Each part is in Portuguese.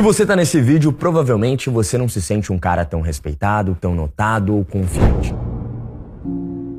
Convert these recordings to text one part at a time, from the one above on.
Se você tá nesse vídeo, provavelmente você não se sente um cara tão respeitado, tão notado ou confiante.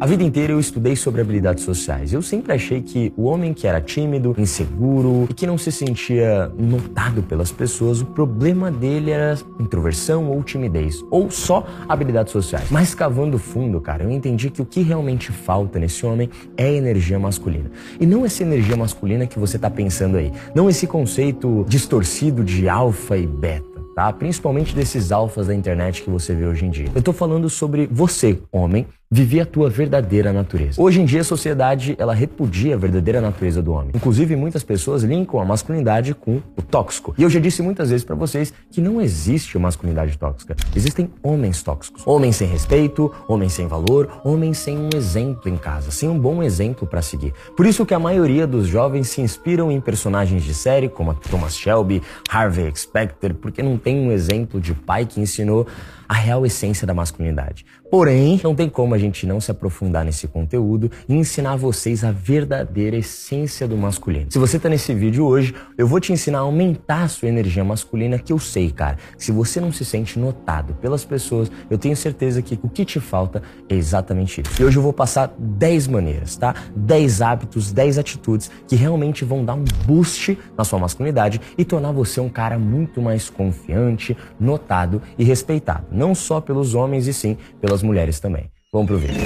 A vida inteira eu estudei sobre habilidades sociais. Eu sempre achei que o homem que era tímido, inseguro e que não se sentia notado pelas pessoas, o problema dele era introversão ou timidez, ou só habilidades sociais. Mas cavando fundo, cara, eu entendi que o que realmente falta nesse homem é energia masculina. E não essa energia masculina que você tá pensando aí. Não esse conceito distorcido de alfa e beta tá? Principalmente desses alfas da internet que você vê hoje em dia. Eu tô falando sobre você, homem, viver a tua verdadeira natureza. Hoje em dia a sociedade ela repudia a verdadeira natureza do homem. Inclusive muitas pessoas linkam a masculinidade com o tóxico. E eu já disse muitas vezes para vocês que não existe masculinidade tóxica. Existem homens tóxicos. Homens sem respeito, homens sem valor, homens sem um exemplo em casa, sem um bom exemplo para seguir. Por isso que a maioria dos jovens se inspiram em personagens de série como Thomas Shelby, Harvey Specter, porque não tem um exemplo de pai que ensinou a real essência da masculinidade. Porém, não tem como a gente não se aprofundar nesse conteúdo e ensinar vocês a verdadeira essência do masculino. Se você tá nesse vídeo hoje, eu vou te ensinar a aumentar a sua energia masculina, que eu sei, cara. Se você não se sente notado pelas pessoas, eu tenho certeza que o que te falta é exatamente isso. E hoje eu vou passar 10 maneiras, tá? 10 hábitos, 10 atitudes que realmente vão dar um boost na sua masculinidade e tornar você um cara muito mais confiante, notado e respeitado não só pelos homens e sim pelas mulheres também. Vamos pro vídeo.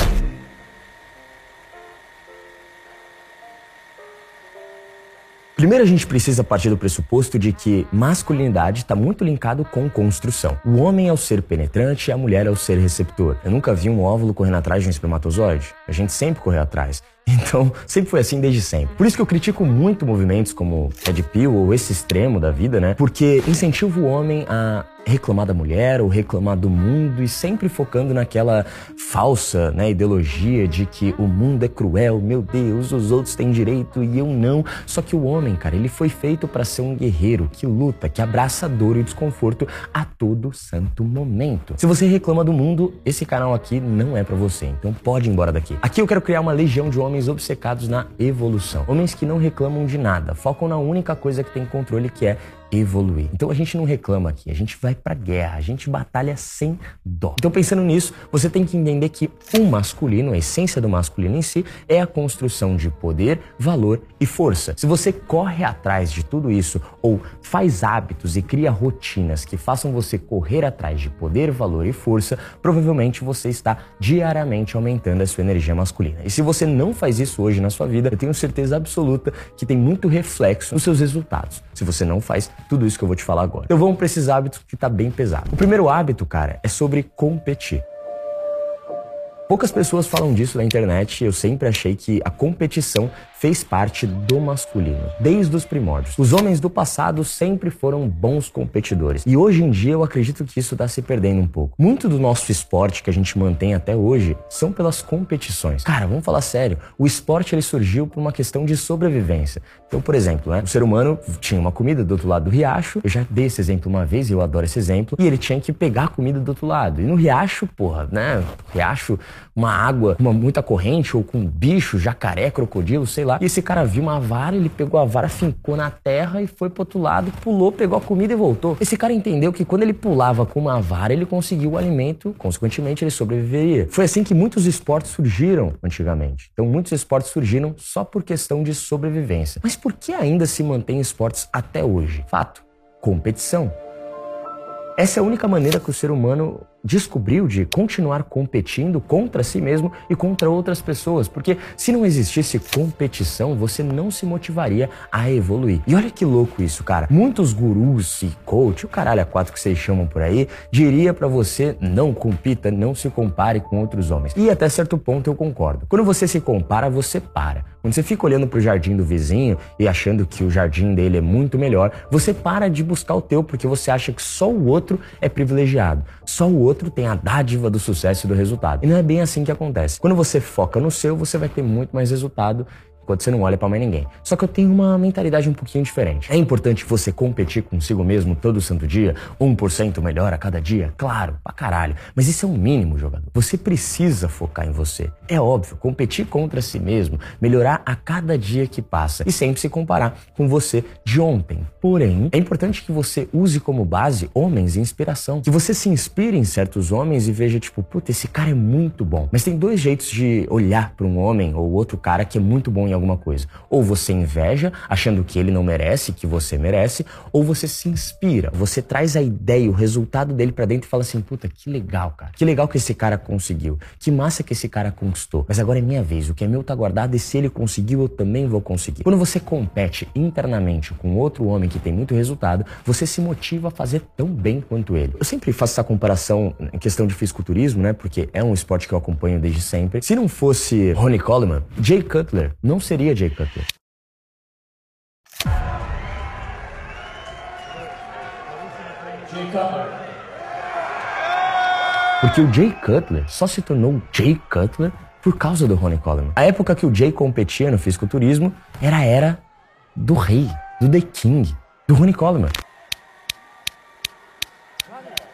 Primeiro a gente precisa partir do pressuposto de que masculinidade está muito linkado com construção. O homem é o ser penetrante e a mulher é o ser receptor. Eu nunca vi um óvulo correndo atrás de um espermatozoide. A gente sempre correu atrás. Então, sempre foi assim desde sempre. Por isso que eu critico muito movimentos como Red Pill ou esse extremo da vida, né? Porque incentiva o homem a reclamar da mulher ou reclamar do mundo e sempre focando naquela falsa né, ideologia de que o mundo é cruel, meu Deus, os outros têm direito e eu não. Só que o homem, cara, ele foi feito para ser um guerreiro que luta, que abraça a dor e desconforto a todo santo momento. Se você reclama do mundo, esse canal aqui não é para você, então pode ir embora daqui. Aqui eu quero criar uma legião de homens obcecados na evolução. Homens que não reclamam de nada, focam na única coisa que tem controle, que é evoluir. Então a gente não reclama aqui, a gente vai pra guerra, a gente batalha sem dó. Então pensando nisso, você tem que entender que o masculino, a essência do masculino em si, é a construção de poder, valor e força. Se você corre atrás de tudo isso ou faz hábitos e cria rotinas que façam você correr atrás de poder, valor e força, provavelmente você está diariamente aumentando a sua energia masculina. E se você não faz isso hoje na sua vida, eu tenho certeza absoluta que tem muito reflexo nos seus resultados. Se você não faz tudo isso que eu vou te falar agora. Então vamos para esses hábitos que tá bem pesado. O primeiro hábito, cara, é sobre competir. Poucas pessoas falam disso na internet eu sempre achei que a competição fez parte do masculino, desde os primórdios. Os homens do passado sempre foram bons competidores e hoje em dia eu acredito que isso está se perdendo um pouco. Muito do nosso esporte que a gente mantém até hoje são pelas competições. Cara, vamos falar sério, o esporte ele surgiu por uma questão de sobrevivência. Então, por exemplo, né, o ser humano tinha uma comida do outro lado do riacho, eu já dei esse exemplo uma vez e eu adoro esse exemplo, e ele tinha que pegar a comida do outro lado. E no riacho, porra, né, riacho uma água, uma muita corrente ou com bicho, jacaré, crocodilo, sei lá. E esse cara viu uma vara, ele pegou a vara, fincou na terra e foi pro outro lado, pulou, pegou a comida e voltou. Esse cara entendeu que quando ele pulava com uma vara, ele conseguiu o alimento, consequentemente ele sobreviveria. Foi assim que muitos esportes surgiram antigamente. Então muitos esportes surgiram só por questão de sobrevivência. Mas por que ainda se mantém esportes até hoje? Fato: competição. Essa é a única maneira que o ser humano descobriu de continuar competindo contra si mesmo e contra outras pessoas, porque se não existisse competição, você não se motivaria a evoluir. E olha que louco isso, cara. Muitos gurus e coach, o caralho a quatro que vocês chamam por aí, diria para você não compita, não se compare com outros homens. E até certo ponto eu concordo. Quando você se compara, você para. Quando você fica olhando pro jardim do vizinho e achando que o jardim dele é muito melhor, você para de buscar o teu porque você acha que só o outro é privilegiado. Só o outro tem a dádiva do sucesso e do resultado. E não é bem assim que acontece. Quando você foca no seu, você vai ter muito mais resultado quando você não olha para mais ninguém. Só que eu tenho uma mentalidade um pouquinho diferente. É importante você competir consigo mesmo todo santo dia, 1% melhor a cada dia? Claro, pra caralho. Mas isso é um mínimo, jogador. Você precisa focar em você. É óbvio, competir contra si mesmo, melhorar a cada dia que passa e sempre se comparar com você de ontem. Porém, é importante que você use como base homens de inspiração. Que você se inspire em certos homens e veja, tipo, puta, esse cara é muito bom. Mas tem dois jeitos de olhar para um homem ou outro cara que é muito bom em alguma coisa. Ou você inveja, achando que ele não merece, que você merece, ou você se inspira, você traz a ideia, o resultado dele para dentro e fala assim: puta, que legal, cara. Que legal que esse cara conseguiu. Que massa que esse cara conquistou. Mas agora é minha vez. O que é meu tá guardado e se ele conseguiu, eu também vou conseguir. Quando você compete internamente com outro homem que tem muito resultado, você se motiva a fazer tão bem quanto ele. Eu sempre faço essa comparação em questão de fisiculturismo, né? Porque é um esporte que eu acompanho desde sempre. Se não fosse Ronnie Coleman, Jay Cutler não seria Jay Cutler. Porque o Jay Cutler só se tornou Jay Cutler por causa do Ronnie Coleman. A época que o Jay competia no fisiculturismo era a era do rei, do The King, do Ronnie Coleman.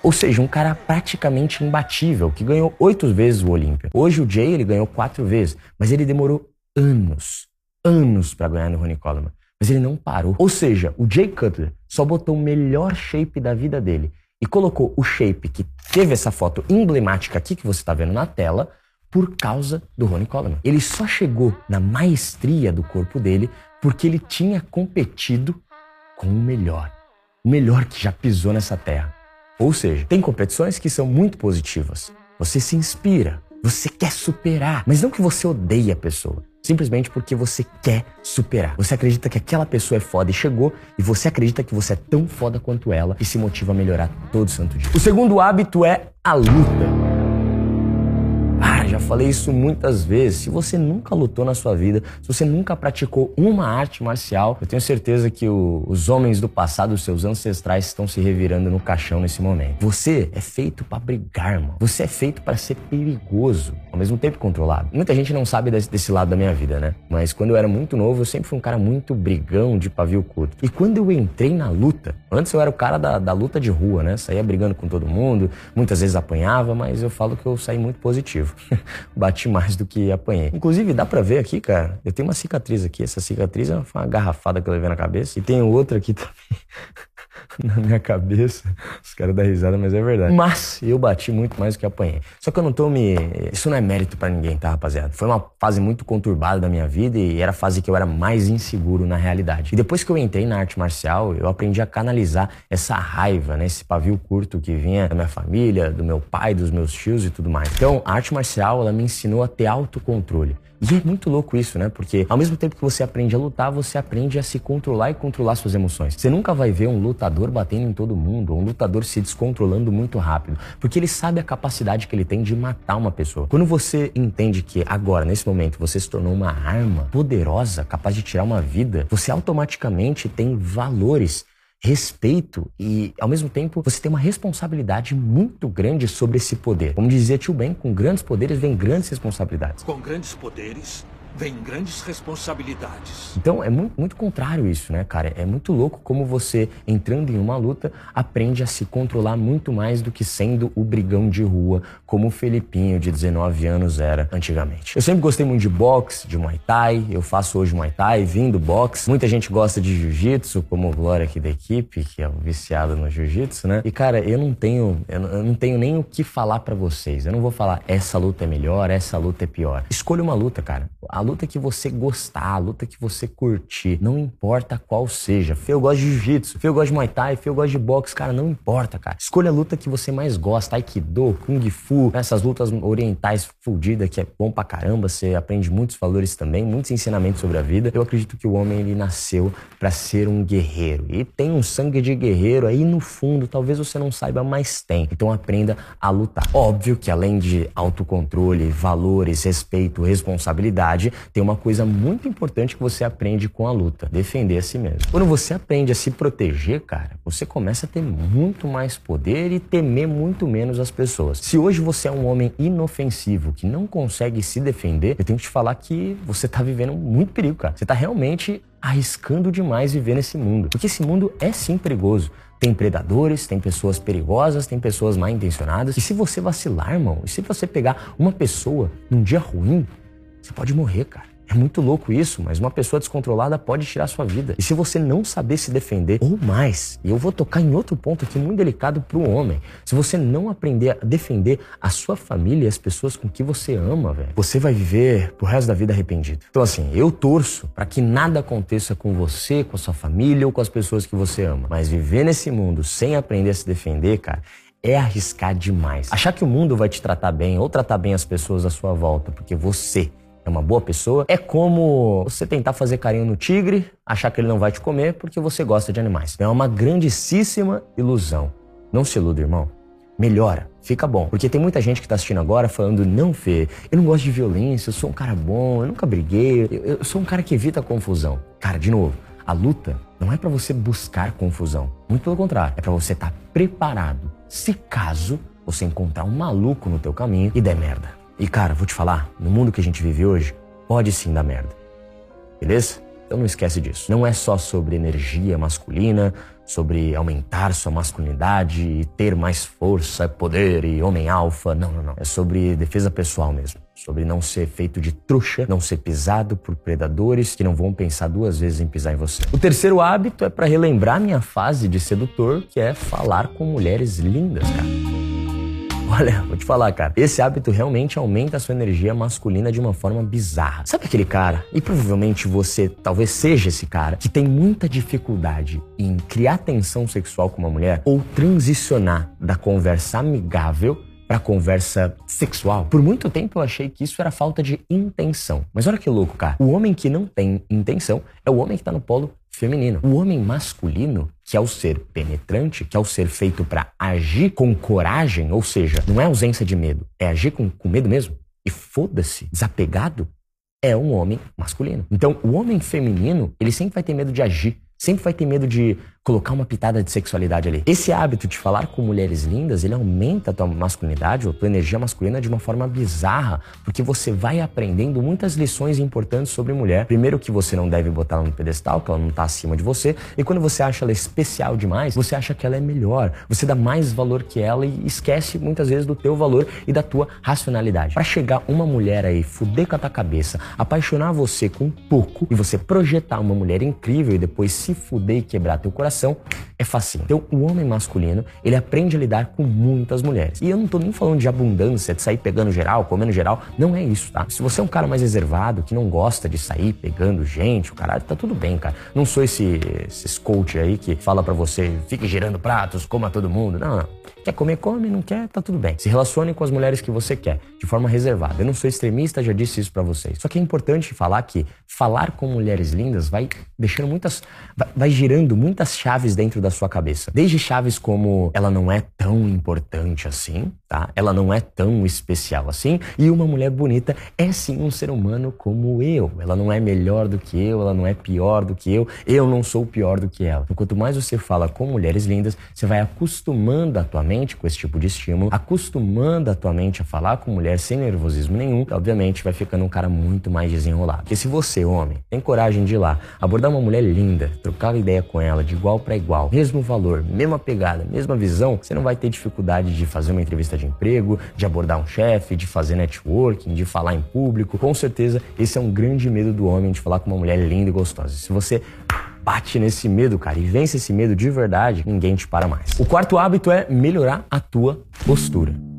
Ou seja, um cara praticamente imbatível, que ganhou oito vezes o Olímpia. Hoje o Jay ele ganhou quatro vezes, mas ele demorou anos, anos para ganhar no Ronnie Coleman. Mas ele não parou. Ou seja, o Jay Cutler só botou o melhor shape da vida dele e colocou o shape que teve essa foto emblemática aqui que você está vendo na tela por causa do Ronnie Coleman. Ele só chegou na maestria do corpo dele porque ele tinha competido com o melhor. O melhor que já pisou nessa terra. Ou seja, tem competições que são muito positivas. Você se inspira, você quer superar, mas não que você odeie a pessoa. Simplesmente porque você quer superar. Você acredita que aquela pessoa é foda e chegou, e você acredita que você é tão foda quanto ela e se motiva a melhorar todo santo dia. O segundo hábito é a luta falei isso muitas vezes. Se você nunca lutou na sua vida, se você nunca praticou uma arte marcial, eu tenho certeza que o, os homens do passado, os seus ancestrais, estão se revirando no caixão nesse momento. Você é feito para brigar, mano. Você é feito para ser perigoso, ao mesmo tempo controlado. Muita gente não sabe desse, desse lado da minha vida, né? Mas quando eu era muito novo, eu sempre fui um cara muito brigão de pavio curto. E quando eu entrei na luta, antes eu era o cara da, da luta de rua, né? Saía brigando com todo mundo, muitas vezes apanhava, mas eu falo que eu saí muito positivo. bati mais do que apanhei. Inclusive, dá pra ver aqui, cara, eu tenho uma cicatriz aqui. Essa cicatriz é uma garrafada que eu levei na cabeça. E tem outra aqui também. na minha cabeça. Os caras dão risada, mas é verdade. Mas eu bati muito mais do que apanhei. Só que eu não tô me. Isso não é mérito para ninguém, tá, rapaziada? Foi uma fase muito conturbada da minha vida e era a fase que eu era mais inseguro na realidade. E depois que eu entrei na arte marcial, eu aprendi a canalizar essa raiva, né? Esse pavio curto que vinha da minha família, do meu pai, dos meus tios e tudo mais. Então, a arte marcial, ela me ensinou a ter autocontrole. E é muito louco isso, né? Porque ao mesmo tempo que você aprende a lutar, você aprende a se controlar e controlar suas emoções. Você nunca vai ver um lutador batendo em todo mundo, ou um lutador se descontrolando muito rápido, porque ele sabe a capacidade que ele tem de matar uma pessoa. Quando você entende que agora, nesse momento, você se tornou uma arma poderosa, capaz de tirar uma vida, você automaticamente tem valores respeito e, ao mesmo tempo, você tem uma responsabilidade muito grande sobre esse poder. Como dizia Tio Ben, com grandes poderes vem grandes responsabilidades. Com grandes poderes vem grandes responsabilidades. Então é muito, muito contrário isso, né, cara? É muito louco como você, entrando em uma luta, aprende a se controlar muito mais do que sendo o brigão de rua, como o Felipinho de 19 anos era antigamente. Eu sempre gostei muito de boxe, de Muay Thai, eu faço hoje Muay Thai, vim do boxe. Muita gente gosta de Jiu-Jitsu, como o Glória aqui da equipe, que é um viciado no Jiu-Jitsu, né? E cara, eu não tenho, eu não tenho nem o que falar para vocês. Eu não vou falar essa luta é melhor, essa luta é pior. Escolha uma luta, cara. A a luta que você gostar, a luta que você curtir, não importa qual seja. Fê, eu gosto de jiu-jitsu, Fê, eu gosto de muay thai, Fê, eu gosto de boxe, cara, não importa, cara. Escolha a luta que você mais gosta, aikido, kung fu, essas lutas orientais fudidas que é bom pra caramba, você aprende muitos valores também, muitos ensinamentos sobre a vida. Eu acredito que o homem ele nasceu para ser um guerreiro e tem um sangue de guerreiro aí no fundo, talvez você não saiba, mas tem. Então aprenda a lutar. Óbvio que além de autocontrole, valores, respeito, responsabilidade, tem uma coisa muito importante que você aprende com a luta: defender a si mesmo. Quando você aprende a se proteger, cara, você começa a ter muito mais poder e temer muito menos as pessoas. Se hoje você é um homem inofensivo que não consegue se defender, eu tenho que te falar que você tá vivendo muito perigo, cara. Você tá realmente arriscando demais viver nesse mundo. Porque esse mundo é sim perigoso. Tem predadores, tem pessoas perigosas, tem pessoas mal intencionadas. E se você vacilar, irmão, e se você pegar uma pessoa num dia ruim, você pode morrer, cara. É muito louco isso, mas uma pessoa descontrolada pode tirar sua vida. E se você não saber se defender, ou mais, e eu vou tocar em outro ponto aqui muito delicado para o homem, se você não aprender a defender a sua família e as pessoas com que você ama, velho, você vai viver pro resto da vida arrependido. Então assim, eu torço para que nada aconteça com você, com a sua família ou com as pessoas que você ama. Mas viver nesse mundo sem aprender a se defender, cara, é arriscar demais. Achar que o mundo vai te tratar bem ou tratar bem as pessoas à sua volta, porque você é uma boa pessoa, é como você tentar fazer carinho no tigre, achar que ele não vai te comer porque você gosta de animais. É uma grandíssima ilusão. Não se iluda, irmão. Melhora, fica bom. Porque tem muita gente que tá assistindo agora falando: não, Fê, eu não gosto de violência, eu sou um cara bom, eu nunca briguei, eu, eu sou um cara que evita confusão. Cara, de novo, a luta não é para você buscar confusão. Muito pelo contrário, é para você estar tá preparado se caso você encontrar um maluco no teu caminho e der merda. E cara, vou te falar, no mundo que a gente vive hoje, pode sim dar merda. Beleza? Então não esquece disso. Não é só sobre energia masculina, sobre aumentar sua masculinidade e ter mais força, poder e homem alfa. Não, não, não. É sobre defesa pessoal mesmo. Sobre não ser feito de trouxa, não ser pisado por predadores que não vão pensar duas vezes em pisar em você. O terceiro hábito é para relembrar minha fase de sedutor, que é falar com mulheres lindas, cara. Olha, vou te falar, cara. Esse hábito realmente aumenta a sua energia masculina de uma forma bizarra. Sabe aquele cara? E provavelmente você talvez seja esse cara que tem muita dificuldade em criar tensão sexual com uma mulher ou transicionar da conversa amigável para conversa sexual. Por muito tempo eu achei que isso era falta de intenção. Mas olha que louco, cara. O homem que não tem intenção é o homem que tá no polo feminino. O homem masculino, que é o ser penetrante, que é o ser feito para agir com coragem, ou seja, não é ausência de medo, é agir com, com medo mesmo. E foda-se, desapegado, é um homem masculino. Então, o homem feminino, ele sempre vai ter medo de agir, sempre vai ter medo de colocar uma pitada de sexualidade ali. Esse hábito de falar com mulheres lindas, ele aumenta a tua masculinidade ou tua energia masculina de uma forma bizarra, porque você vai aprendendo muitas lições importantes sobre mulher. Primeiro que você não deve botar ela no pedestal, que ela não tá acima de você, e quando você acha ela especial demais, você acha que ela é melhor. Você dá mais valor que ela e esquece muitas vezes do teu valor e da tua racionalidade. Para chegar uma mulher aí, fuder com a tua cabeça, apaixonar você com pouco e você projetar uma mulher incrível e depois se fuder e quebrar teu coração, é facinho. Então, o homem masculino, ele aprende a lidar com muitas mulheres. E eu não tô nem falando de abundância, de sair pegando geral, comendo geral. Não é isso, tá? Se você é um cara mais reservado, que não gosta de sair pegando gente, o caralho, tá tudo bem, cara. Não sou esse, esses coach aí que fala para você, fique girando pratos, coma todo mundo. Não, não. Quer comer, come, não quer, tá tudo bem. Se relacione com as mulheres que você quer, de forma reservada. Eu não sou extremista, já disse isso para vocês. Só que é importante falar que falar com mulheres lindas vai deixando muitas. vai, girando muitas chaves dentro da sua cabeça. Desde chaves como ela não é tão importante assim, tá? Ela não é tão especial assim. E uma mulher bonita é sim um ser humano como eu. Ela não é melhor do que eu, ela não é pior do que eu, eu não sou pior do que ela. Então, quanto mais você fala com mulheres lindas, você vai acostumando a tua mente com esse tipo de estímulo, acostumando a tua mente a falar com mulher sem nervosismo nenhum, obviamente vai ficando um cara muito mais desenrolado. Porque se você, homem, tem coragem de ir lá, abordar uma mulher linda, trocar ideia com ela de igual para igual, mesmo valor, mesma pegada, mesma visão, você não vai ter dificuldade de fazer uma entrevista de emprego, de abordar um chefe, de fazer networking, de falar em público. Com certeza, esse é um grande medo do homem de falar com uma mulher linda e gostosa. Se você bate nesse medo, cara, e vence esse medo de verdade, ninguém te para mais. O quarto hábito é melhorar a tua postura.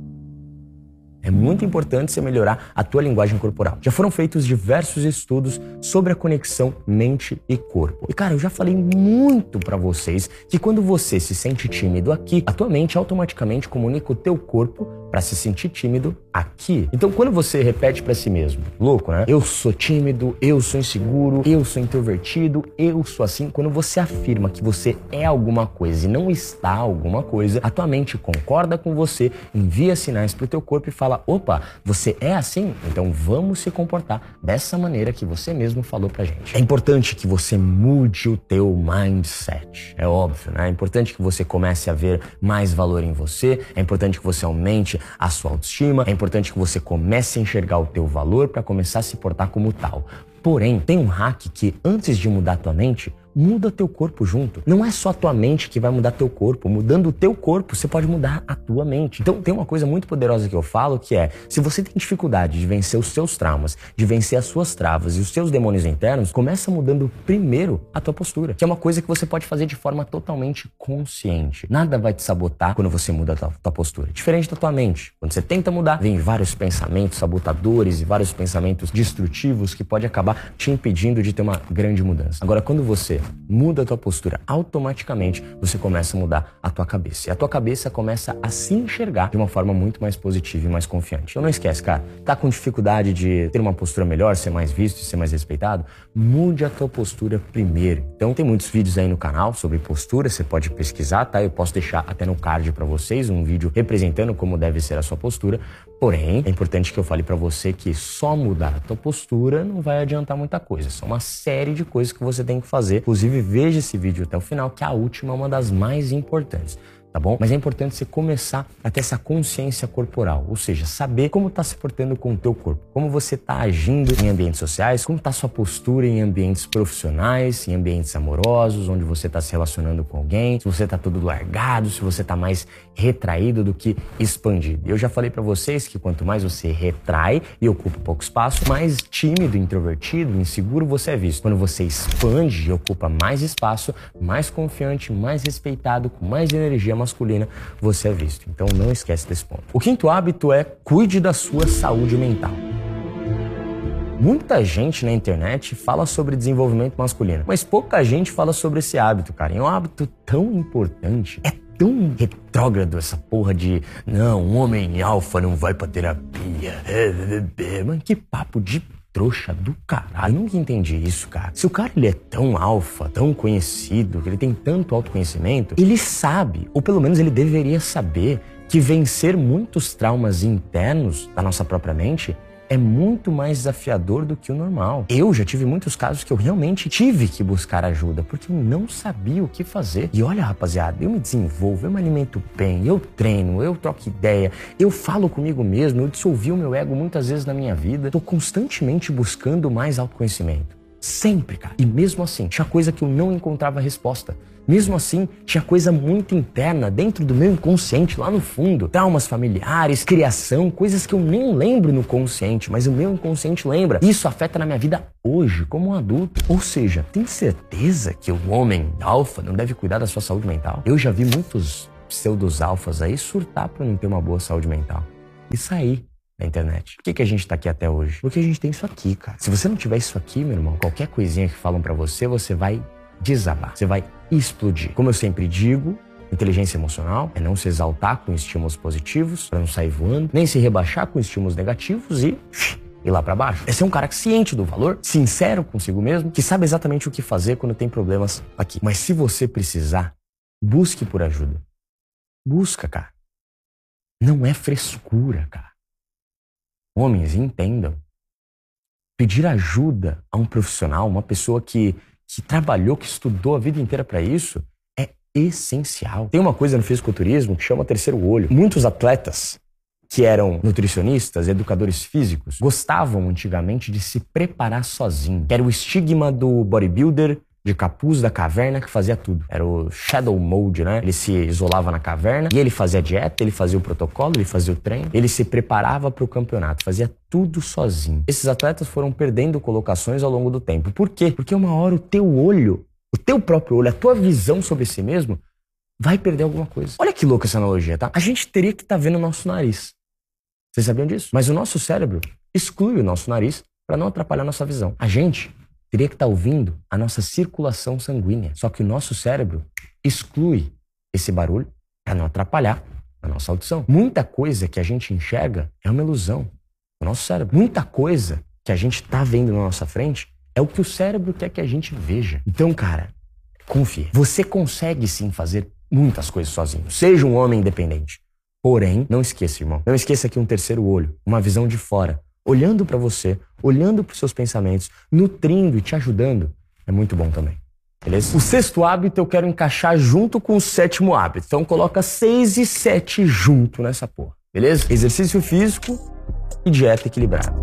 É muito importante você melhorar a tua linguagem corporal. Já foram feitos diversos estudos sobre a conexão mente e corpo. E cara, eu já falei muito para vocês que quando você se sente tímido aqui, a tua mente automaticamente comunica o teu corpo para se sentir tímido aqui. Então, quando você repete para si mesmo, louco, né? Eu sou tímido, eu sou inseguro, eu sou introvertido, eu sou assim. Quando você afirma que você é alguma coisa e não está alguma coisa, a tua mente concorda com você, envia sinais pro teu corpo e fala: opa, você é assim? Então vamos se comportar dessa maneira que você mesmo falou pra gente. É importante que você mude o teu mindset. É óbvio, né? É importante que você comece a ver mais valor em você, é importante que você aumente a sua autoestima, é importante que você comece a enxergar o teu valor para começar a se portar como tal. Porém, tem um hack que antes de mudar tua mente, muda teu corpo junto. Não é só a tua mente que vai mudar teu corpo. Mudando o teu corpo, você pode mudar a tua mente. Então, tem uma coisa muito poderosa que eu falo que é: se você tem dificuldade de vencer os seus traumas, de vencer as suas travas e os seus demônios internos, começa mudando primeiro a tua postura, que é uma coisa que você pode fazer de forma totalmente consciente. Nada vai te sabotar quando você muda a tua, tua postura. Diferente da tua mente. Quando você tenta mudar, vem vários pensamentos sabotadores e vários pensamentos destrutivos que pode acabar te impedindo de ter uma grande mudança. Agora, quando você muda a tua postura, automaticamente você começa a mudar a tua cabeça. E a tua cabeça começa a se enxergar de uma forma muito mais positiva e mais confiante. Então não esquece, cara, tá com dificuldade de ter uma postura melhor, ser mais visto e ser mais respeitado? Mude a tua postura primeiro. Então tem muitos vídeos aí no canal sobre postura, você pode pesquisar, tá? Eu posso deixar até no card para vocês um vídeo representando como deve ser a sua postura. Porém, é importante que eu fale para você que só mudar a tua postura não vai adiantar muita coisa. São uma série de coisas que você tem que fazer. Inclusive, veja esse vídeo até o final, que a última é uma das mais importantes tá bom? Mas é importante você começar a ter essa consciência corporal, ou seja, saber como está se portando com o teu corpo, como você está agindo em ambientes sociais, como está sua postura em ambientes profissionais, em ambientes amorosos, onde você está se relacionando com alguém, se você está todo largado, se você está mais retraído do que expandido. Eu já falei para vocês que quanto mais você retrai e ocupa pouco espaço, mais tímido, introvertido, inseguro você é visto. Quando você expande e ocupa mais espaço, mais confiante, mais respeitado, com mais energia masculina, você é visto. Então não esquece desse ponto. O quinto hábito é cuide da sua saúde mental. Muita gente na internet fala sobre desenvolvimento masculino, mas pouca gente fala sobre esse hábito, cara. E é um hábito tão importante, é tão retrógrado essa porra de não, um homem alfa não vai pra terapia. Mano, que papo de trouxa do caralho. Eu nunca entendi isso, cara. Se o cara ele é tão alfa, tão conhecido, que ele tem tanto autoconhecimento, ele sabe, ou pelo menos ele deveria saber, que vencer muitos traumas internos da nossa própria mente é muito mais desafiador do que o normal. Eu já tive muitos casos que eu realmente tive que buscar ajuda porque eu não sabia o que fazer. E olha, rapaziada, eu me desenvolvo, eu me alimento bem, eu treino, eu troco ideia, eu falo comigo mesmo, eu dissolvi o meu ego muitas vezes na minha vida. Tô constantemente buscando mais autoconhecimento. Sempre, cara. E mesmo assim, tinha coisa que eu não encontrava resposta. Mesmo assim, tinha coisa muito interna dentro do meu inconsciente, lá no fundo. Traumas familiares, criação, coisas que eu nem lembro no consciente, mas o meu inconsciente lembra. Isso afeta na minha vida hoje, como um adulto. Ou seja, tem certeza que o homem alfa não deve cuidar da sua saúde mental? Eu já vi muitos pseudos alfas aí surtar para não ter uma boa saúde mental. E sair na internet. Por que, que a gente tá aqui até hoje? Porque a gente tem isso aqui, cara. Se você não tiver isso aqui, meu irmão, qualquer coisinha que falam para você, você vai desabar. Você vai explodir. Como eu sempre digo, Inteligência emocional é não se exaltar com estímulos positivos, para não sair voando, nem se rebaixar com estímulos negativos e ir lá para baixo. É ser um cara ciente do valor, sincero consigo mesmo, que sabe exatamente o que fazer quando tem problemas aqui. Mas se você precisar, busque por ajuda. Busca, cara. Não é frescura, cara. Homens, entendam. Pedir ajuda a um profissional, uma pessoa que que trabalhou, que estudou a vida inteira para isso, é essencial. Tem uma coisa no fisiculturismo que chama terceiro olho. Muitos atletas que eram nutricionistas, educadores físicos, gostavam antigamente de se preparar sozinho. Era o estigma do bodybuilder de capuz da caverna que fazia tudo. Era o shadow mode, né? Ele se isolava na caverna e ele fazia dieta, ele fazia o protocolo, ele fazia o treino, ele se preparava para o campeonato, fazia tudo sozinho. Esses atletas foram perdendo colocações ao longo do tempo. Por quê? Porque uma hora o teu olho, o teu próprio olho, a tua visão sobre si mesmo vai perder alguma coisa. Olha que louca essa analogia, tá? A gente teria que estar tá vendo o nosso nariz. Vocês sabiam disso? Mas o nosso cérebro exclui o nosso nariz para não atrapalhar nossa visão. A gente teria que estar tá ouvindo a nossa circulação sanguínea. Só que o nosso cérebro exclui esse barulho para não atrapalhar na nossa audição. Muita coisa que a gente enxerga é uma ilusão no nosso cérebro. Muita coisa que a gente está vendo na nossa frente é o que o cérebro quer que a gente veja. Então, cara, confie. Você consegue sim fazer muitas coisas sozinho. Seja um homem independente. Porém, não esqueça, irmão. Não esqueça que um terceiro olho, uma visão de fora, olhando para você, olhando para os seus pensamentos, nutrindo e te ajudando, é muito bom também. Beleza? O sexto hábito eu quero encaixar junto com o sétimo hábito. Então coloca seis e sete junto nessa porra. Beleza? Exercício físico e dieta equilibrada.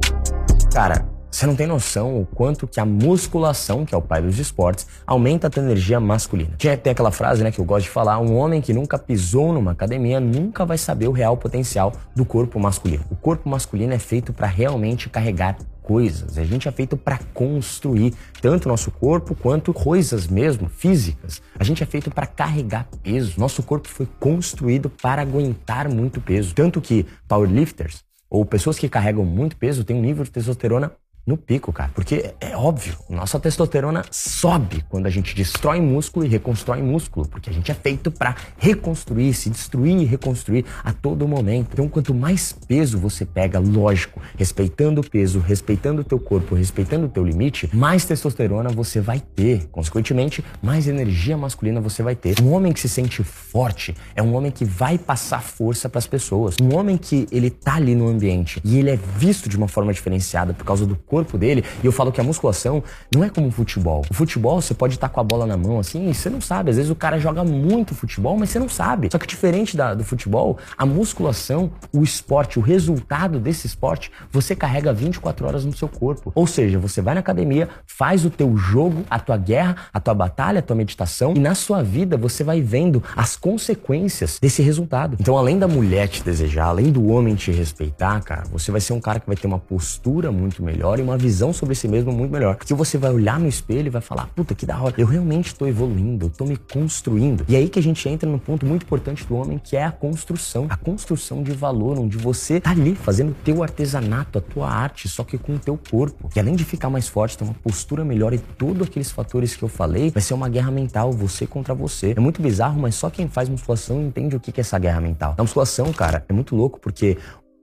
Cara, você não tem noção o quanto que a musculação, que é o pai dos esportes, aumenta a tua energia masculina. Tinha até aquela frase, né, que eu gosto de falar, um homem que nunca pisou numa academia nunca vai saber o real potencial do corpo masculino. O corpo masculino é feito para realmente carregar coisas. A gente é feito para construir tanto nosso corpo quanto coisas mesmo físicas. A gente é feito para carregar peso. Nosso corpo foi construído para aguentar muito peso. Tanto que powerlifters ou pessoas que carregam muito peso têm um nível de testosterona no pico, cara. Porque é óbvio, nossa testosterona sobe quando a gente destrói músculo e reconstrói músculo, porque a gente é feito para reconstruir, se destruir e reconstruir a todo momento. Então, quanto mais peso você pega, lógico, respeitando o peso, respeitando o teu corpo, respeitando o teu limite, mais testosterona você vai ter. Consequentemente, mais energia masculina você vai ter. Um homem que se sente forte é um homem que vai passar força para as pessoas. Um homem que ele tá ali no ambiente e ele é visto de uma forma diferenciada por causa do corpo corpo dele. E eu falo que a musculação não é como o futebol. O futebol, você pode estar com a bola na mão assim e você não sabe. Às vezes o cara joga muito futebol, mas você não sabe. Só que diferente da, do futebol, a musculação, o esporte, o resultado desse esporte, você carrega 24 horas no seu corpo. Ou seja, você vai na academia, faz o teu jogo, a tua guerra, a tua batalha, a tua meditação e na sua vida você vai vendo as consequências desse resultado. Então, além da mulher te desejar, além do homem te respeitar, cara, você vai ser um cara que vai ter uma postura muito melhor e uma visão sobre si mesmo muito melhor. Porque você vai olhar no espelho e vai falar, puta, que da hora, eu realmente estou evoluindo, eu estou me construindo. E aí que a gente entra no ponto muito importante do homem, que é a construção. A construção de valor, onde você tá ali fazendo o teu artesanato, a tua arte, só que com o teu corpo. E além de ficar mais forte, ter uma postura melhor e todos aqueles fatores que eu falei, vai ser uma guerra mental, você contra você. É muito bizarro, mas só quem faz musculação entende o que é essa guerra mental. A musculação, cara, é muito louco porque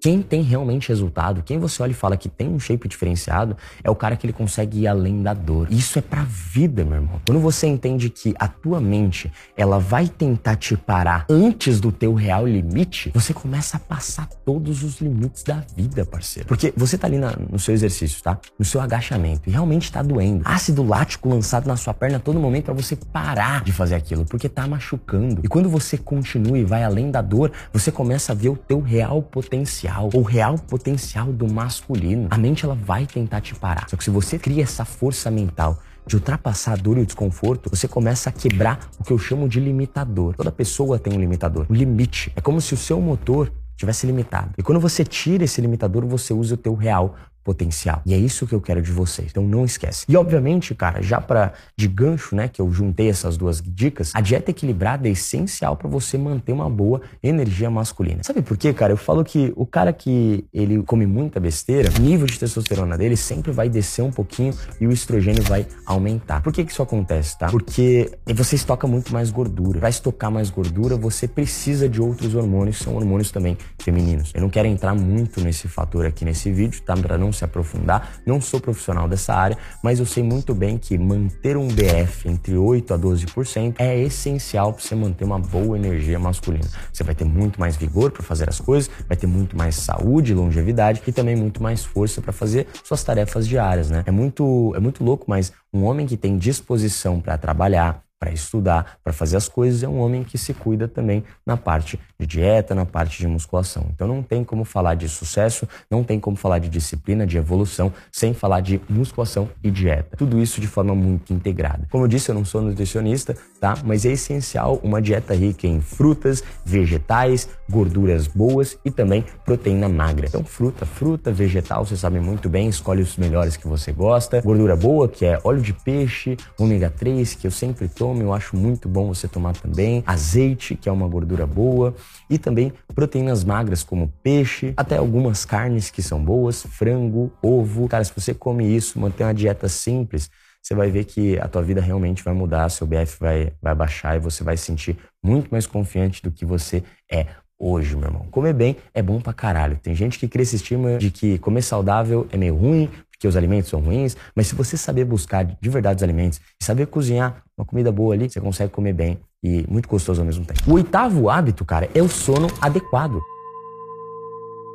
quem tem realmente resultado, quem você olha e fala que tem um shape diferenciado, é o cara que ele consegue ir além da dor. Isso é pra vida, meu irmão. Quando você entende que a tua mente, ela vai tentar te parar antes do teu real limite, você começa a passar todos os limites da vida, parceiro. Porque você tá ali na, no seu exercício, tá? No seu agachamento e realmente tá doendo. Ácido lático lançado na sua perna a todo momento para você parar de fazer aquilo, porque tá machucando. E quando você continua e vai além da dor, você começa a ver o teu real potencial real, o real potencial do masculino. A mente ela vai tentar te parar. Só que se você cria essa força mental de ultrapassar a dor e o desconforto, você começa a quebrar o que eu chamo de limitador. Toda pessoa tem um limitador, um limite. É como se o seu motor tivesse limitado. E quando você tira esse limitador, você usa o teu real potencial. E é isso que eu quero de vocês. Então não esquece. E obviamente, cara, já para de gancho, né, que eu juntei essas duas dicas, a dieta equilibrada é essencial para você manter uma boa energia masculina. Sabe por quê, cara? Eu falo que o cara que ele come muita besteira, o nível de testosterona dele sempre vai descer um pouquinho e o estrogênio vai aumentar. Por que que isso acontece, tá? Porque você estoca muito mais gordura. Para estocar mais gordura, você precisa de outros hormônios, são hormônios também femininos. Eu não quero entrar muito nesse fator aqui nesse vídeo, tá? Para não se aprofundar. Não sou profissional dessa área, mas eu sei muito bem que manter um BF entre 8 a 12% é essencial para você manter uma boa energia masculina. Você vai ter muito mais vigor para fazer as coisas, vai ter muito mais saúde, longevidade e também muito mais força para fazer suas tarefas diárias, né? É muito é muito louco, mas um homem que tem disposição para trabalhar, para estudar, para fazer as coisas, é um homem que se cuida também na parte de dieta, na parte de musculação. Então não tem como falar de sucesso, não tem como falar de disciplina, de evolução, sem falar de musculação e dieta. Tudo isso de forma muito integrada. Como eu disse, eu não sou nutricionista, tá? Mas é essencial uma dieta rica em frutas, vegetais, gorduras boas e também proteína magra. Então fruta, fruta, vegetal, você sabe muito bem, escolhe os melhores que você gosta. Gordura boa, que é óleo de peixe, ômega 3, que eu sempre tomo eu acho muito bom você tomar também. Azeite, que é uma gordura boa. E também proteínas magras, como peixe, até algumas carnes que são boas, frango, ovo. Cara, se você come isso, manter uma dieta simples, você vai ver que a tua vida realmente vai mudar, seu BF vai, vai baixar e você vai se sentir muito mais confiante do que você é hoje, meu irmão. Comer bem é bom pra caralho. Tem gente que cria esse estima de que comer saudável é meio ruim, porque os alimentos são ruins, mas se você saber buscar de verdade os alimentos e saber cozinhar uma comida boa ali, você consegue comer bem e muito gostoso ao mesmo tempo. O oitavo hábito, cara, é o sono adequado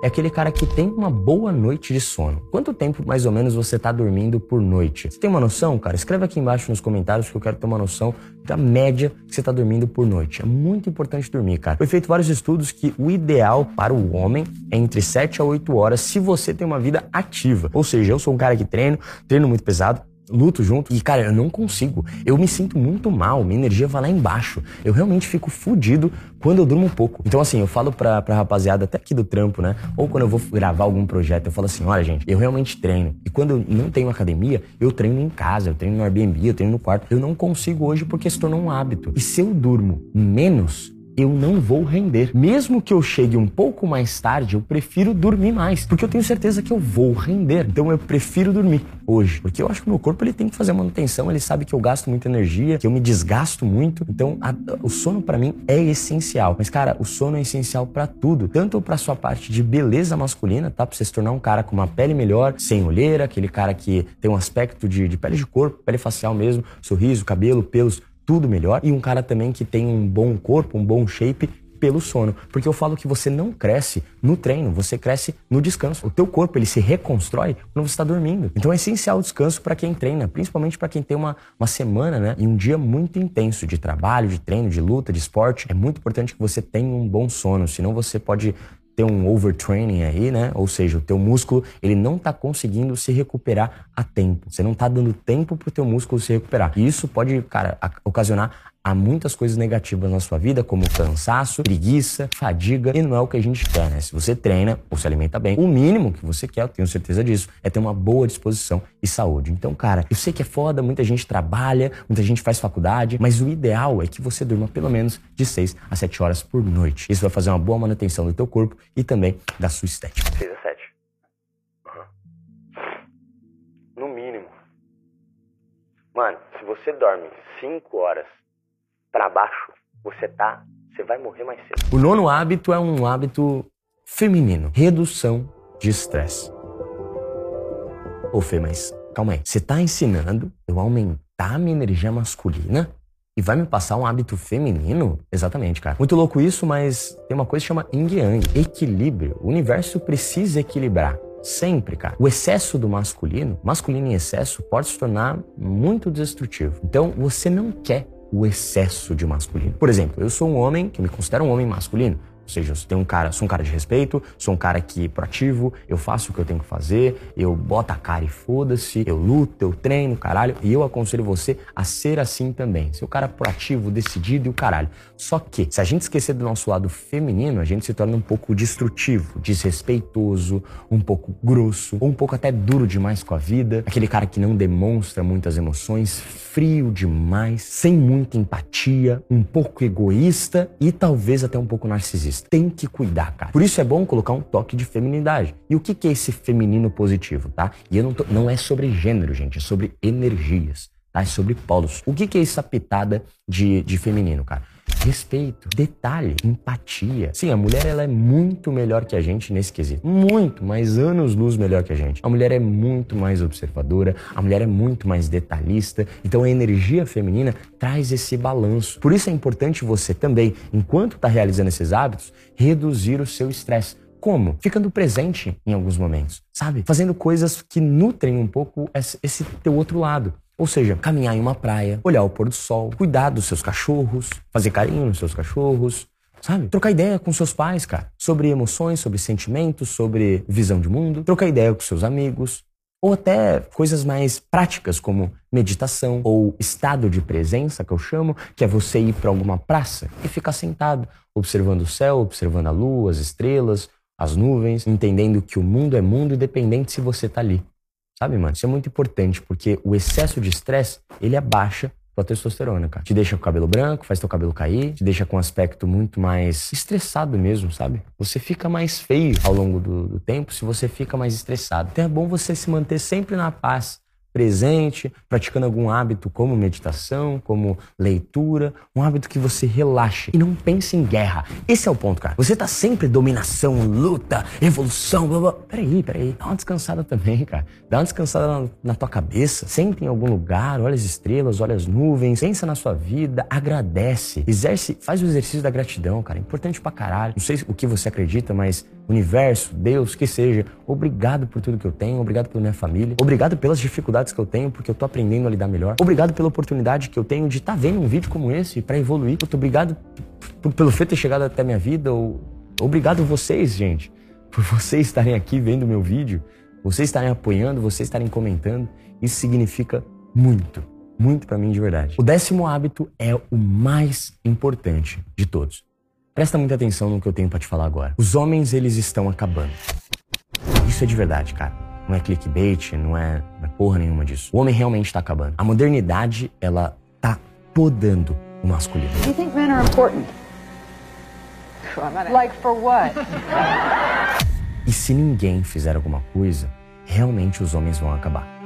é aquele cara que tem uma boa noite de sono. Quanto tempo mais ou menos você está dormindo por noite? Você tem uma noção, cara? Escreve aqui embaixo nos comentários que eu quero ter uma noção da média que você está dormindo por noite. É muito importante dormir, cara. Foi feito vários estudos que o ideal para o homem é entre 7 a 8 horas se você tem uma vida ativa. Ou seja, eu sou um cara que treino, treino muito pesado, luto junto. E, cara, eu não consigo. Eu me sinto muito mal, minha energia vai lá embaixo. Eu realmente fico fudido quando eu durmo um pouco. Então, assim, eu falo pra, pra rapaziada, até aqui do trampo, né? Ou quando eu vou gravar algum projeto, eu falo assim: olha, gente, eu realmente treino. E quando eu não tenho academia, eu treino em casa, eu treino no Airbnb, eu treino no quarto. Eu não consigo hoje porque se tornou um hábito. E se eu durmo menos, eu não vou render. Mesmo que eu chegue um pouco mais tarde, eu prefiro dormir mais, porque eu tenho certeza que eu vou render. Então eu prefiro dormir hoje, porque eu acho que o meu corpo ele tem que fazer manutenção, ele sabe que eu gasto muita energia, que eu me desgasto muito. Então a, o sono para mim é essencial. Mas cara, o sono é essencial para tudo, tanto para sua parte de beleza masculina, tá? Para você se tornar um cara com uma pele melhor, sem olheira, aquele cara que tem um aspecto de, de pele de corpo, pele facial mesmo, sorriso, cabelo, pelos tudo melhor. E um cara também que tem um bom corpo, um bom shape pelo sono, porque eu falo que você não cresce no treino, você cresce no descanso. O teu corpo ele se reconstrói quando você está dormindo. Então é essencial o descanso para quem treina, principalmente para quem tem uma, uma semana, né, e um dia muito intenso de trabalho, de treino, de luta, de esporte. É muito importante que você tenha um bom sono, senão você pode ter um overtraining aí, né? Ou seja, o teu músculo, ele não tá conseguindo se recuperar a tempo. Você não tá dando tempo pro teu músculo se recuperar. E isso pode, cara, ocasionar há muitas coisas negativas na sua vida, como cansaço, preguiça, fadiga, e não é o que a gente quer, né? Se você treina ou se alimenta bem, o mínimo que você quer, eu tenho certeza disso, é ter uma boa disposição e saúde. Então, cara, eu sei que é foda, muita gente trabalha, muita gente faz faculdade, mas o ideal é que você durma pelo menos de 6 a 7 horas por noite. Isso vai fazer uma boa manutenção do teu corpo e também da sua estética. 6 a 7. Uhum. No mínimo. Mano, se você dorme 5 horas para baixo, você tá, você vai morrer mais cedo. O nono hábito é um hábito feminino, redução de estresse. Ô Fê, mas calma aí, você tá ensinando eu aumentar a minha energia masculina e vai me passar um hábito feminino? Exatamente, cara. Muito louco isso, mas tem uma coisa que chama yin yang, equilíbrio. O universo precisa equilibrar. Sempre, cara. O excesso do masculino, masculino em excesso, pode se tornar muito destrutivo. Então, você não quer o excesso de masculino. Por exemplo, eu sou um homem que me considero um homem masculino. Seja, eu um cara, sou um cara de respeito, sou um cara que é proativo, eu faço o que eu tenho que fazer, eu boto a cara e foda-se, eu luto, eu treino, caralho, e eu aconselho você a ser assim também. Ser o cara proativo, decidido e o caralho. Só que, se a gente esquecer do nosso lado feminino, a gente se torna um pouco destrutivo, desrespeitoso, um pouco grosso, ou um pouco até duro demais com a vida, aquele cara que não demonstra muitas emoções, frio demais, sem muita empatia, um pouco egoísta e talvez até um pouco narcisista tem que cuidar, cara. Por isso é bom colocar um toque de feminidade. E o que, que é esse feminino positivo, tá? E eu não, tô, não é sobre gênero, gente, é sobre energias, tá? É sobre polos. O que, que é essa pitada de, de feminino, cara? Respeito, detalhe, empatia. Sim, a mulher ela é muito melhor que a gente nesse quesito. Muito, mais anos luz melhor que a gente. A mulher é muito mais observadora, a mulher é muito mais detalhista. Então a energia feminina traz esse balanço. Por isso é importante você também, enquanto está realizando esses hábitos, reduzir o seu estresse. Como? Ficando presente em alguns momentos, sabe? Fazendo coisas que nutrem um pouco esse teu outro lado. Ou seja, caminhar em uma praia, olhar o pôr do sol, cuidar dos seus cachorros, fazer carinho nos seus cachorros, sabe? Trocar ideia com seus pais, cara, sobre emoções, sobre sentimentos, sobre visão de mundo, trocar ideia com seus amigos, ou até coisas mais práticas como meditação ou estado de presença, que eu chamo, que é você ir para alguma praça e ficar sentado, observando o céu, observando a lua, as estrelas, as nuvens, entendendo que o mundo é mundo independente se você tá ali. Sabe, mano? Isso é muito importante, porque o excesso de estresse, ele abaixa tua testosterona, cara. Te deixa com o cabelo branco, faz teu cabelo cair, te deixa com um aspecto muito mais estressado mesmo, sabe? Você fica mais feio ao longo do, do tempo se você fica mais estressado. Então é bom você se manter sempre na paz, presente, praticando algum hábito como meditação, como leitura, um hábito que você relaxe e não pense em guerra. Esse é o ponto, cara. Você tá sempre dominação, luta, evolução, blá blá. Peraí, peraí. Dá uma descansada também, cara. Dá uma descansada na, na tua cabeça. Senta em algum lugar, olha as estrelas, olha as nuvens, pensa na sua vida, agradece. Exerce, faz o exercício da gratidão, cara. Importante pra caralho. Não sei o que você acredita, mas universo, Deus, que seja, obrigado por tudo que eu tenho, obrigado pela minha família, obrigado pelas dificuldades que eu tenho, porque eu tô aprendendo a lidar melhor, obrigado pela oportunidade que eu tenho de estar tá vendo um vídeo como esse para evoluir, muito obrigado pelo feito ter chegado até a minha vida, ou, obrigado vocês, gente, por vocês estarem aqui vendo meu vídeo, vocês estarem apoiando, vocês estarem comentando, isso significa muito, muito para mim de verdade. O décimo hábito é o mais importante de todos. Presta muita atenção no que eu tenho para te falar agora. Os homens, eles estão acabando. Isso é de verdade, cara. Não é clickbait, não é, não é porra nenhuma disso. O homem realmente está acabando. A modernidade, ela tá podando o masculino. You think men are important? Like for what? E se ninguém fizer alguma coisa, realmente os homens vão acabar.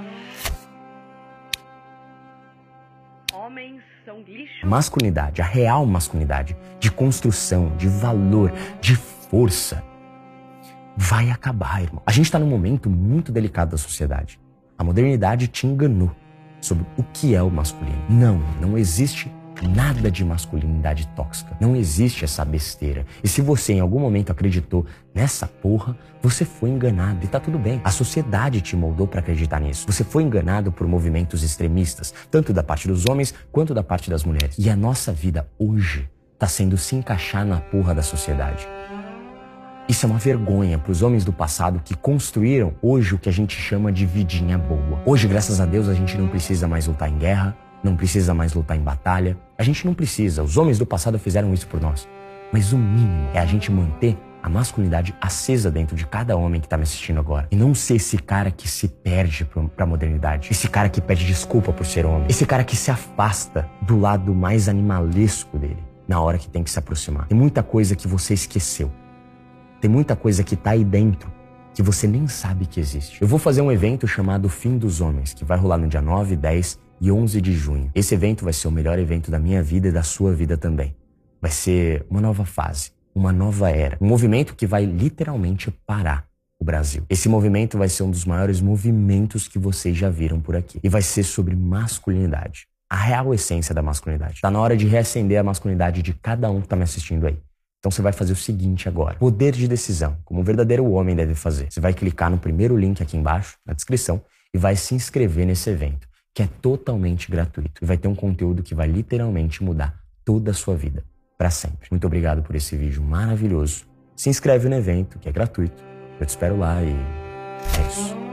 Masculinidade, a real masculinidade, de construção, de valor, de força, vai acabar, irmão. A gente está num momento muito delicado da sociedade. A modernidade te enganou sobre o que é o masculino. Não, não existe nada de masculinidade tóxica. Não existe essa besteira. E se você em algum momento acreditou nessa porra, você foi enganado e tá tudo bem. A sociedade te moldou para acreditar nisso. Você foi enganado por movimentos extremistas, tanto da parte dos homens quanto da parte das mulheres. E a nossa vida hoje tá sendo se encaixar na porra da sociedade. Isso é uma vergonha para os homens do passado que construíram hoje o que a gente chama de vidinha boa. Hoje, graças a Deus, a gente não precisa mais lutar em guerra, não precisa mais lutar em batalha. A gente não precisa. Os homens do passado fizeram isso por nós. Mas o mínimo é a gente manter a masculinidade acesa dentro de cada homem que está me assistindo agora. E não ser esse cara que se perde para a modernidade. Esse cara que pede desculpa por ser homem. Esse cara que se afasta do lado mais animalesco dele na hora que tem que se aproximar. Tem muita coisa que você esqueceu. Tem muita coisa que tá aí dentro que você nem sabe que existe. Eu vou fazer um evento chamado Fim dos Homens, que vai rolar no dia 9, 10 e 11 de junho. Esse evento vai ser o melhor evento da minha vida e da sua vida também. Vai ser uma nova fase, uma nova era, um movimento que vai literalmente parar o Brasil. Esse movimento vai ser um dos maiores movimentos que vocês já viram por aqui e vai ser sobre masculinidade. A real essência da masculinidade. Tá na hora de reacender a masculinidade de cada um que tá me assistindo aí. Então você vai fazer o seguinte agora: poder de decisão, como um verdadeiro homem deve fazer. Você vai clicar no primeiro link aqui embaixo, na descrição, e vai se inscrever nesse evento, que é totalmente gratuito e vai ter um conteúdo que vai literalmente mudar toda a sua vida para sempre. Muito obrigado por esse vídeo maravilhoso. Se inscreve no evento, que é gratuito. Eu te espero lá e é isso.